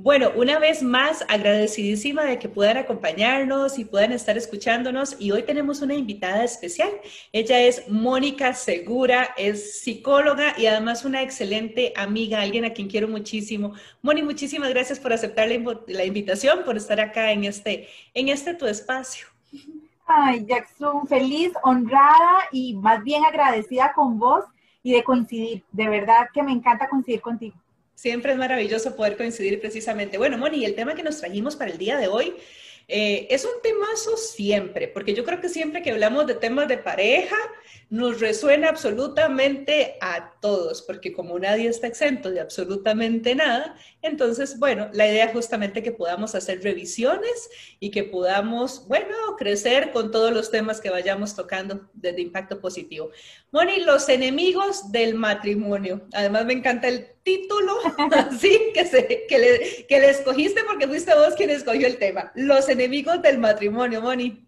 Bueno, una vez más, agradecidísima de que puedan acompañarnos y puedan estar escuchándonos. Y hoy tenemos una invitada especial. Ella es Mónica Segura, es psicóloga y además una excelente amiga, alguien a quien quiero muchísimo. Moni, muchísimas gracias por aceptar la, la invitación, por estar acá en este, en este tu espacio. Ay, Jackson, feliz, honrada y más bien agradecida con vos y de coincidir. De verdad que me encanta coincidir contigo. Siempre es maravilloso poder coincidir precisamente. Bueno, Moni, el tema que nos trajimos para el día de hoy eh, es un temazo siempre, porque yo creo que siempre que hablamos de temas de pareja, nos resuena absolutamente a todos, porque como nadie está exento de absolutamente nada, entonces, bueno, la idea es justamente que podamos hacer revisiones y que podamos, bueno, crecer con todos los temas que vayamos tocando desde impacto positivo. Moni, los enemigos del matrimonio. Además, me encanta el título, así que, se, que, le, que le escogiste porque fuiste vos quien escogió el tema. Los enemigos del matrimonio, Moni.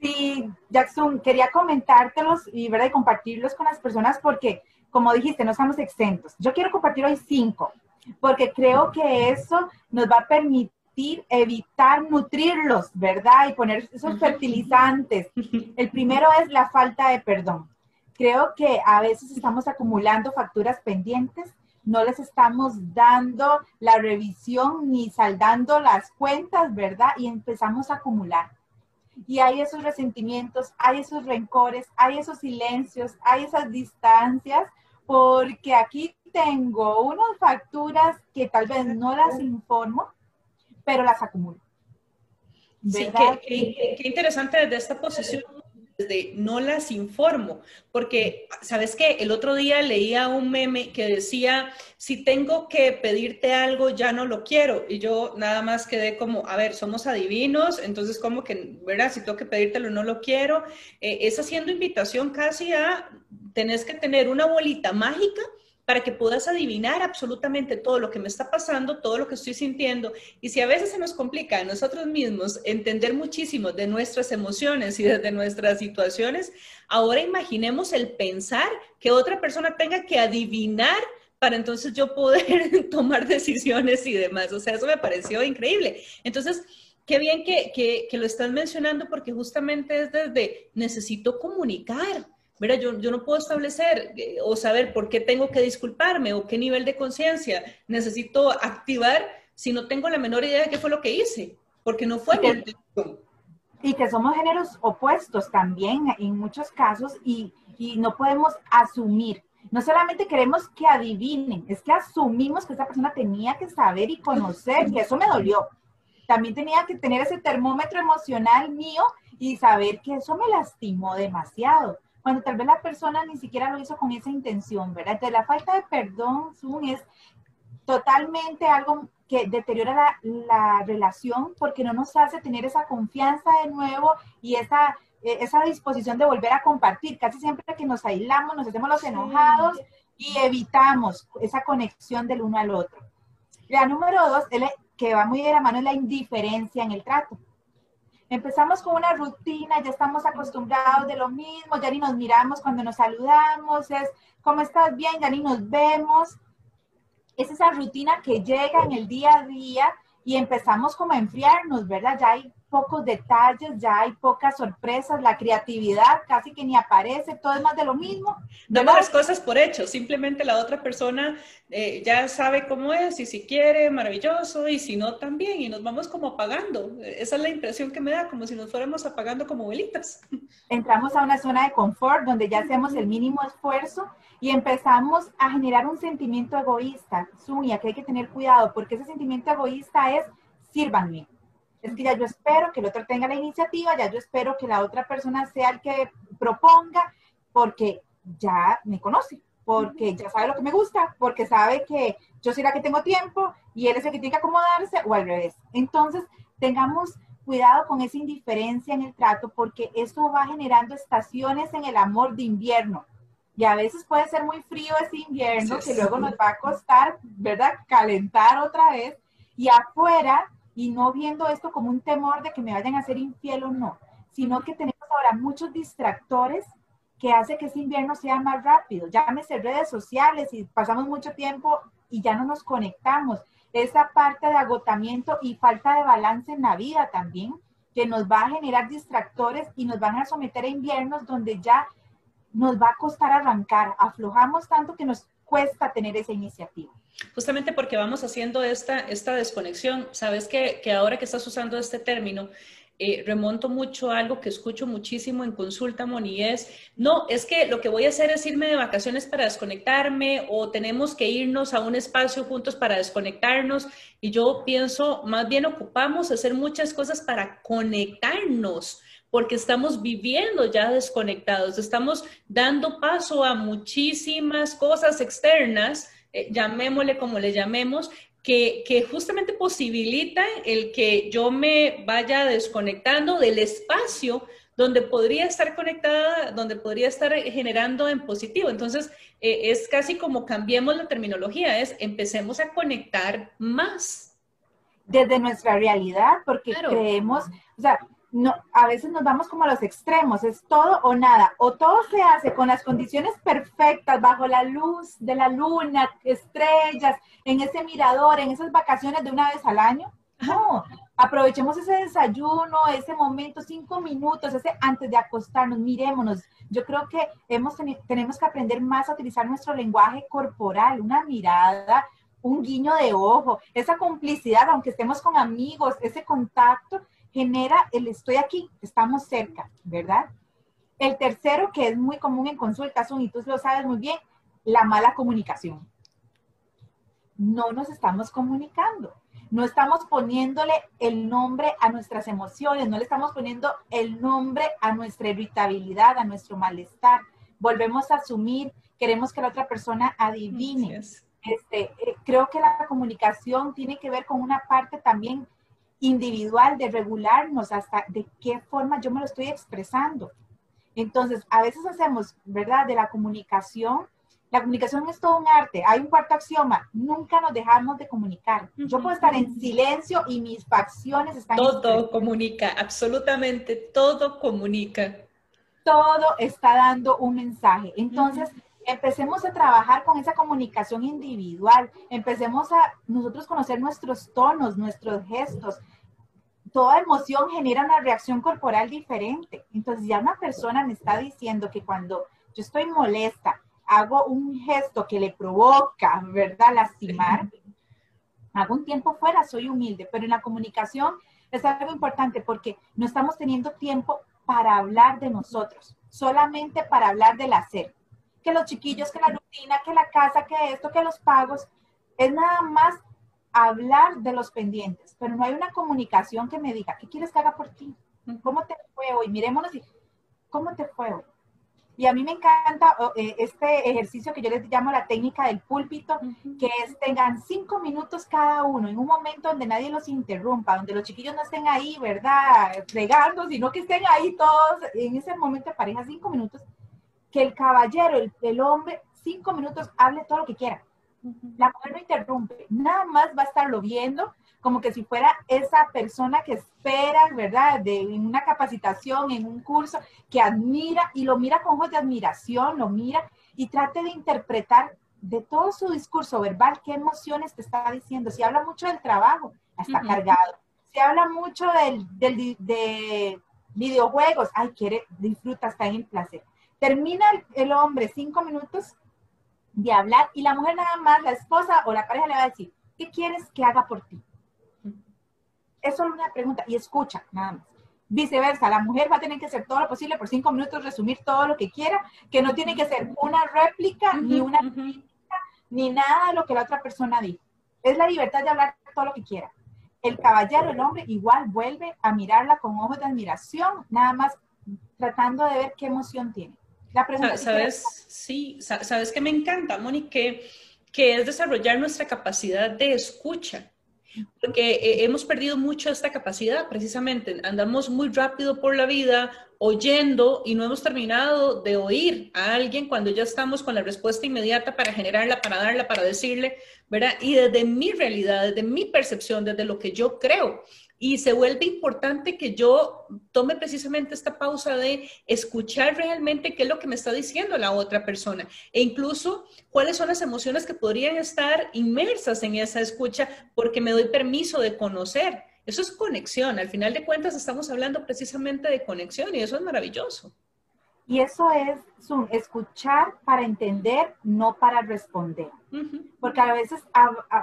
Sí, Jackson, quería comentártelos y, ¿verdad? y compartirlos con las personas porque, como dijiste, no estamos exentos. Yo quiero compartir hoy cinco, porque creo que eso nos va a permitir evitar nutrirlos, ¿verdad? Y poner esos fertilizantes. El primero es la falta de perdón. Creo que a veces estamos acumulando facturas pendientes, no les estamos dando la revisión ni saldando las cuentas, ¿verdad? Y empezamos a acumular y hay esos resentimientos, hay esos rencores, hay esos silencios, hay esas distancias, porque aquí tengo unas facturas que tal vez no las informo, pero las acumulo. Sí, qué, interesante desde esta posición de no las informo, porque, ¿sabes qué? El otro día leía un meme que decía, si tengo que pedirte algo, ya no lo quiero. Y yo nada más quedé como, a ver, somos adivinos, entonces como que, ¿verdad? Si tengo que pedírtelo, no lo quiero. Eh, es haciendo invitación casi a, tenés que tener una bolita mágica para que puedas adivinar absolutamente todo lo que me está pasando, todo lo que estoy sintiendo. Y si a veces se nos complica a nosotros mismos entender muchísimo de nuestras emociones y de nuestras situaciones, ahora imaginemos el pensar que otra persona tenga que adivinar para entonces yo poder tomar decisiones y demás. O sea, eso me pareció increíble. Entonces, qué bien que, que, que lo están mencionando porque justamente es desde necesito comunicar Mira, yo, yo no puedo establecer eh, o saber por qué tengo que disculparme o qué nivel de conciencia necesito activar si no tengo la menor idea de qué fue lo que hice, porque no fue mi intención. Y que somos géneros opuestos también en muchos casos y, y no podemos asumir. No solamente queremos que adivinen, es que asumimos que esa persona tenía que saber y conocer, y eso me dolió. También tenía que tener ese termómetro emocional mío y saber que eso me lastimó demasiado cuando tal vez la persona ni siquiera lo hizo con esa intención, ¿verdad? Entonces la falta de perdón, Zoom, es totalmente algo que deteriora la, relación porque no nos hace tener esa confianza de nuevo y esa, e, esa disposición de volver a compartir. Casi siempre que nos aislamos, nos hacemos los enojados y evitamos esa conexión del uno al otro. La número dos, que va muy de la mano, es la indiferencia en el trato. Empezamos con una rutina, ya estamos acostumbrados de lo mismo, ya ni nos miramos cuando nos saludamos, es, ¿cómo estás? Bien, ya ni nos vemos. Es esa rutina que llega en el día a día y empezamos como a enfriarnos, ¿verdad? Ya hay pocos detalles, ya hay pocas sorpresas, la creatividad casi que ni aparece, todo es más de lo mismo. Damos las cosas por hecho, simplemente la otra persona eh, ya sabe cómo es y si quiere, maravilloso, y si no, también, y nos vamos como apagando. Esa es la impresión que me da, como si nos fuéramos apagando como velitas. Entramos a una zona de confort donde ya hacemos el mínimo esfuerzo y empezamos a generar un sentimiento egoísta. Suya, que hay que tener cuidado, porque ese sentimiento egoísta es, sírvanme es que ya yo espero que el otro tenga la iniciativa, ya yo espero que la otra persona sea el que proponga, porque ya me conoce, porque ya sabe lo que me gusta, porque sabe que yo soy la que tengo tiempo y él es el que tiene que acomodarse o al revés. Entonces, tengamos cuidado con esa indiferencia en el trato porque eso va generando estaciones en el amor de invierno. Y a veces puede ser muy frío ese invierno que luego nos va a costar, ¿verdad? Calentar otra vez. Y afuera y no viendo esto como un temor de que me vayan a hacer infiel o no, sino que tenemos ahora muchos distractores que hace que ese invierno sea más rápido. Llámese redes sociales y pasamos mucho tiempo y ya no nos conectamos. Esa parte de agotamiento y falta de balance en la vida también, que nos va a generar distractores y nos van a someter a inviernos donde ya nos va a costar arrancar. Aflojamos tanto que nos cuesta tener esa iniciativa. Justamente porque vamos haciendo esta, esta desconexión. Sabes que, que ahora que estás usando este término, eh, remonto mucho a algo que escucho muchísimo en consulta, Moni, es, no, es que lo que voy a hacer es irme de vacaciones para desconectarme o tenemos que irnos a un espacio juntos para desconectarnos. Y yo pienso, más bien ocupamos hacer muchas cosas para conectarnos porque estamos viviendo ya desconectados, estamos dando paso a muchísimas cosas externas, eh, llamémosle como le llamemos, que, justamente posibilita el que yo me vaya desconectando del espacio donde podría estar conectada, donde podría estar generando en positivo. Entonces, eh, es casi como cambiemos la terminología, es empecemos a conectar más. Desde nuestra realidad, porque creemos, o sea, no, a veces nos vamos como a los extremos, es todo o nada, o todo se hace con las condiciones perfectas, bajo la luz de la luna, estrellas, en ese mirador, en esas vacaciones de una vez al año. No, aprovechemos ese desayuno, ese momento, cinco minutos, ese antes de acostarnos, mirémonos. Yo creo que hemos tenemos que aprender más a utilizar nuestro lenguaje corporal, una mirada, un guiño de ojo, esa complicidad, aunque estemos con amigos, ese contacto genera el estoy aquí, estamos cerca, ¿verdad? El tercero, que es muy común en consultas, y tú lo sabes muy bien, la mala comunicación. No nos estamos comunicando, no estamos poniéndole el nombre a nuestras emociones, no le estamos poniendo el nombre a nuestra irritabilidad, a nuestro malestar. Volvemos a asumir, queremos que la otra persona adivine. Este, eh, creo que la comunicación tiene que ver con una parte también individual de regularnos hasta de qué forma yo me lo estoy expresando. Entonces, a veces hacemos, ¿verdad? De la comunicación. La comunicación es todo un arte. Hay un cuarto axioma. Nunca nos dejamos de comunicar. Yo puedo estar en silencio y mis facciones están... Todo comunica, absolutamente todo comunica. Todo está dando un mensaje. Entonces, empecemos a trabajar con esa comunicación individual, empecemos a nosotros conocer nuestros tonos, nuestros gestos. Toda emoción genera una reacción corporal diferente. Entonces ya una persona me está diciendo que cuando yo estoy molesta, hago un gesto que le provoca, ¿verdad? Lastimar, hago un tiempo fuera, soy humilde, pero en la comunicación es algo importante porque no estamos teniendo tiempo para hablar de nosotros, solamente para hablar del hacer que los chiquillos, que la rutina, que la casa, que esto, que los pagos. Es nada más hablar de los pendientes, pero no hay una comunicación que me diga, ¿qué quieres que haga por ti? ¿Cómo te fue hoy? Mirémonos y, ¿cómo te fue hoy? Y a mí me encanta eh, este ejercicio que yo les llamo la técnica del púlpito, que es tengan cinco minutos cada uno, en un momento donde nadie los interrumpa, donde los chiquillos no estén ahí, ¿verdad? Regando, sino que estén ahí todos en ese momento de pareja, cinco minutos, que el caballero, el, hombre, cinco minutos hable todo lo que quiera. La mujer no interrumpe, nada más va a estarlo viendo como que si fuera esa persona que espera, ¿verdad? De una capacitación, en un curso, que admira y lo mira con ojos de admiración, lo mira y trate de interpretar de todo su discurso verbal qué emociones te está diciendo. Si habla mucho del trabajo, está cargado. Si habla mucho del, del, de videojuegos, ay, quiere, disfruta, está en el placer. Termina el, hombre cinco minutos de hablar y la mujer nada más, la esposa o la pareja le va a decir, ¿qué quieres que haga por ti? Es solo una pregunta y escucha, nada más. Viceversa, la mujer va a tener que hacer todo lo posible por cinco minutos, resumir todo lo que quiera, que no tiene que ser una réplica, ni una ni nada de lo que la otra persona dijo. Es la libertad de hablar todo lo que quiera. El caballero, el hombre, igual vuelve a mirarla con ojos de admiración, nada más tratando de ver qué emoción tiene. ¿Sabes? Sí, sabes que me encanta, Moni, que, es desarrollar nuestra capacidad de escucha porque eh, hemos perdido mucho esta capacidad precisamente. Andamos muy rápido por la vida oyendo y no hemos terminado de oír a alguien cuando ya estamos con la respuesta inmediata para generarla, para darla, para decirle, ¿verdad? Y desde mi realidad, desde mi percepción, desde lo que yo creo, Y se vuelve importante que yo tome precisamente esta pausa de escuchar realmente qué es lo que me está diciendo la otra persona e incluso cuáles son las emociones que podrían estar inmersas en esa escucha porque me doy permiso de conocer. Eso es conexión. Al final de cuentas estamos hablando precisamente de conexión y eso es maravilloso. Y eso es escuchar para entender, no para responder. Porque a veces,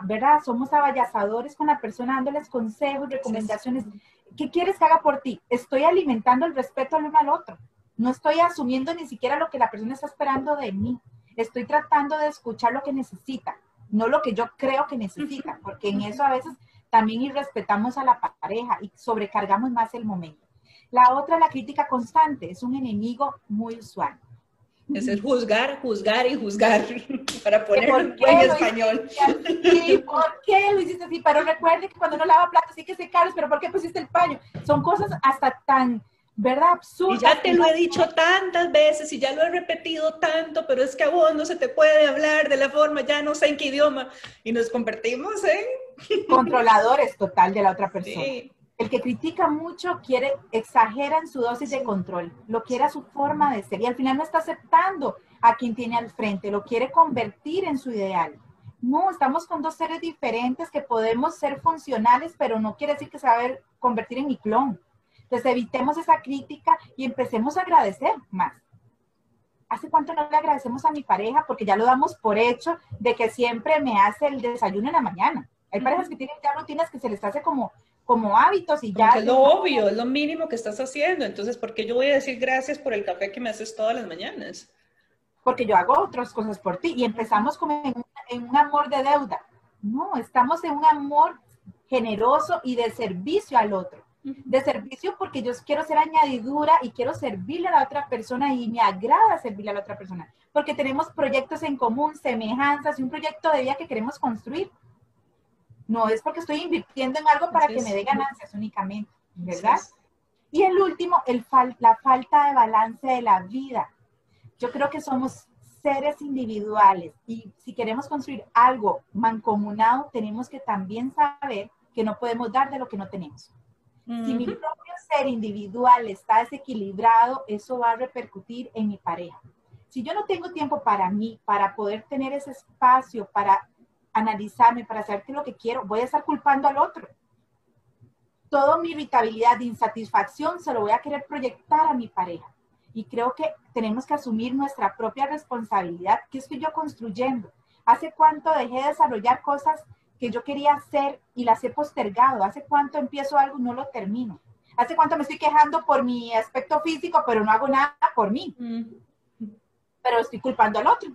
¿verdad? Somos abayazadores con la persona dándoles consejos, recomendaciones. ¿Qué quieres que haga por ti? Estoy alimentando el respeto al uno al otro. No estoy asumiendo ni siquiera lo que la persona está esperando de mí. Estoy tratando de escuchar lo que necesita, no lo que yo creo que necesita, porque en eso a veces también irrespetamos a la pareja y sobrecargamos más el momento. La otra, la crítica constante, es un enemigo muy usual. Es el juzgar, juzgar y juzgar, para ponerlo en buen español. Sí, ¿por qué lo hiciste así? Pero recuerde que cuando uno lava platos sí que se caros, pero ¿por qué pusiste el paño? Son cosas hasta tan, ¿verdad? Absurdas. Y ya te lo he dicho tantas veces y ya lo he repetido tanto, pero es que a vos no se te puede hablar de la forma, ya no sé en qué idioma, y nos convertimos en... Controladores total de la otra persona. Sí. El que critica mucho quiere, exagera en su dosis de control, lo quiere a su forma de ser y al final no está aceptando a quien tiene al frente, lo quiere convertir en su ideal. No, estamos con dos seres diferentes que podemos ser funcionales, pero no quiere decir que se va a convertir en mi clon. Entonces evitemos esa crítica y empecemos a agradecer más. ¿Hace cuánto no le agradecemos a mi pareja? Porque ya lo damos por hecho de que siempre me hace el desayuno en la mañana. Hay parejas que tienen ya rutinas que se les hace como como hábitos y ya. es lo obvio, es lo mínimo que estás haciendo. Entonces, ¿por qué yo voy a decir gracias por el café que me haces todas las mañanas? Porque yo hago otras cosas por ti y empezamos como en, un amor de deuda. No, estamos en un amor generoso y de servicio al otro. De servicio porque yo quiero ser añadidura y quiero servirle a la otra persona y me agrada servirle a la otra persona. Porque tenemos proyectos en común, semejanzas y un proyecto de vida que queremos construir. No es porque estoy invirtiendo en algo para que me dé ganancias únicamente, ¿verdad? Y el último, el la falta de balance de la vida. Yo creo que somos seres individuales y si queremos construir algo mancomunado, tenemos que también saber que no podemos dar de lo que no tenemos. Si mi propio ser individual está desequilibrado, eso va a repercutir en mi pareja. Si yo no tengo tiempo para mí, para poder tener ese espacio, para analizarme, para saber qué es lo que quiero, voy a estar culpando al otro. Toda mi irritabilidad, de insatisfacción, se lo voy a querer proyectar a mi pareja. Y creo que tenemos que asumir nuestra propia responsabilidad. ¿Qué estoy yo construyendo? ¿Hace cuánto dejé de desarrollar cosas que yo quería hacer y las he postergado? ¿Hace cuánto empiezo algo y no lo termino? ¿Hace cuánto me estoy quejando por mi aspecto físico, pero no hago nada por mí? Mm. Pero estoy culpando al otro.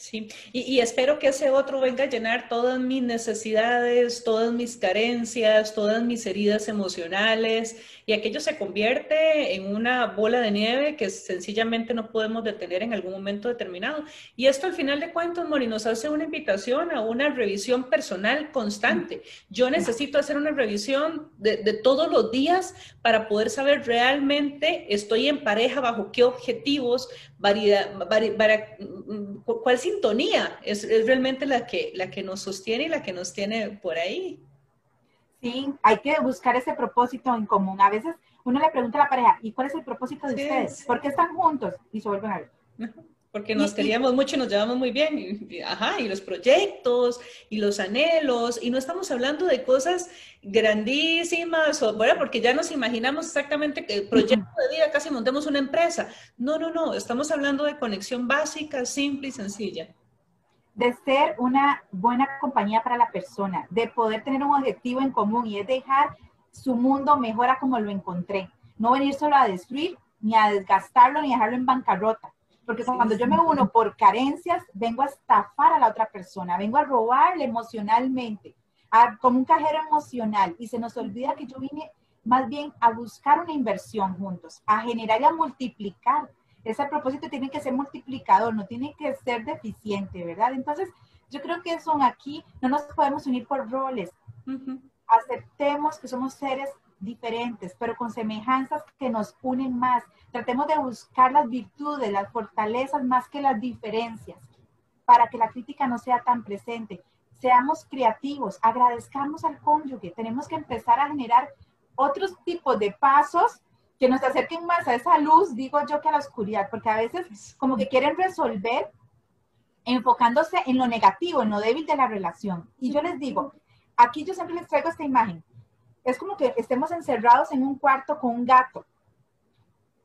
Sí, y, espero que ese otro venga a llenar todas mis necesidades, todas mis carencias, todas mis heridas emocionales, y aquello se convierte en una bola de nieve que sencillamente no podemos detener en algún momento determinado. Y esto al final de cuentas, Mori, nos hace una invitación a una revisión personal constante. Yo necesito hacer una revisión de, todos los días para poder saber realmente estoy en pareja, bajo qué objetivos, variedad, cuál sintonía es, es realmente la que, la que nos sostiene y la que nos tiene por ahí. Sí, hay que buscar ese propósito en común. A veces uno le pregunta a la pareja, ¿y cuál es el propósito de ustedes? ¿Por qué están juntos? Y se vuelven a ver. Porque nos queríamos mucho y nos llevamos muy bien. Y, ajá, y los proyectos y los anhelos. Y no estamos hablando de cosas grandísimas, o, bueno, porque ya nos imaginamos exactamente que el proyecto de vida casi montemos una empresa. No, no, no. Estamos hablando de conexión básica, simple y sencilla de ser una buena compañía para la persona, de poder tener un objetivo en común y es dejar su mundo mejor a como lo encontré. No venir solo a destruir, ni a desgastarlo, ni a dejarlo en bancarrota. Porque cuando yo me uno por carencias, vengo a estafar a la otra persona, vengo a robarle emocionalmente, como un cajero emocional. Y se nos olvida que yo vine más bien a buscar una inversión juntos, a generar y a multiplicar ese propósito tiene que ser multiplicador, no tiene que ser deficiente, ¿verdad? Entonces, yo creo que son aquí, no nos podemos unir por roles. Aceptemos que somos seres diferentes, pero con semejanzas que nos unen más. Tratemos de buscar las virtudes, las fortalezas más que las diferencias, para que la crítica no sea tan presente. seamos creativos, agradezcamos al cónyuge, tenemos que empezar a generar otros tipos de pasos que nos acerquen más a esa luz, digo yo, que a la oscuridad, porque a veces como que quieren resolver enfocándose en lo negativo, en lo débil de la relación. Y yo les digo, aquí yo siempre les traigo esta imagen. Es como que estemos encerrados en un cuarto con un gato.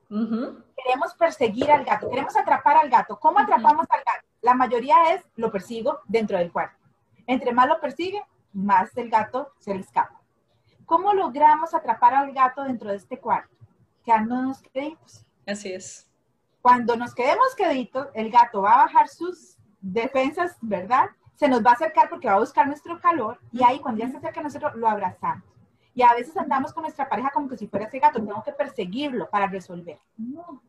Queremos perseguir al gato, queremos atrapar al gato. ¿Cómo atrapamos al gato? La mayoría es lo persigo dentro del cuarto. Entre más lo persigue, más el gato se le escapa. ¿Cómo logramos atrapar al gato dentro de este cuarto? Quedándonos queditos. Así es. Cuando nos quedemos queditos, el gato va a bajar sus defensas, ¿verdad? Se nos va a acercar porque va a buscar nuestro calor y ahí cuando ya se acerca a nosotros lo abrazamos. Y a veces andamos con nuestra pareja como que si fuera ese gato, tengo que perseguirlo para resolver. No.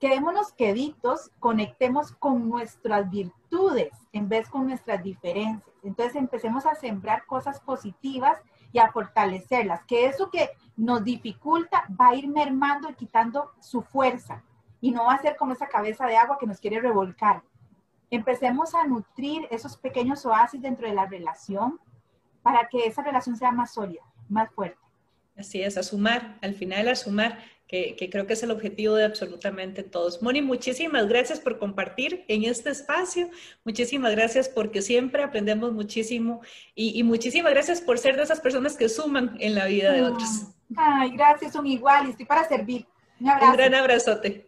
Quedémonos queditos, conectemos con nuestras virtudes en vez con nuestras diferencias. Entonces empecemos a sembrar cosas positivas y a fortalecerlas, que eso que nos dificulta va a ir mermando y quitando su fuerza y no va a ser como esa cabeza de agua que nos quiere revolcar. Empecemos a nutrir esos pequeños oasis dentro de la relación para que esa relación sea más sólida más fuerte. Así es, a sumar, al final a sumar, que, creo que es el objetivo de absolutamente todos. Moni, muchísimas gracias por compartir en este espacio, muchísimas gracias porque siempre aprendemos muchísimo y, muchísimas gracias por ser de esas personas que suman en la vida de otros. Ay, gracias, son igual y estoy para servir. Un, Un gran abrazote.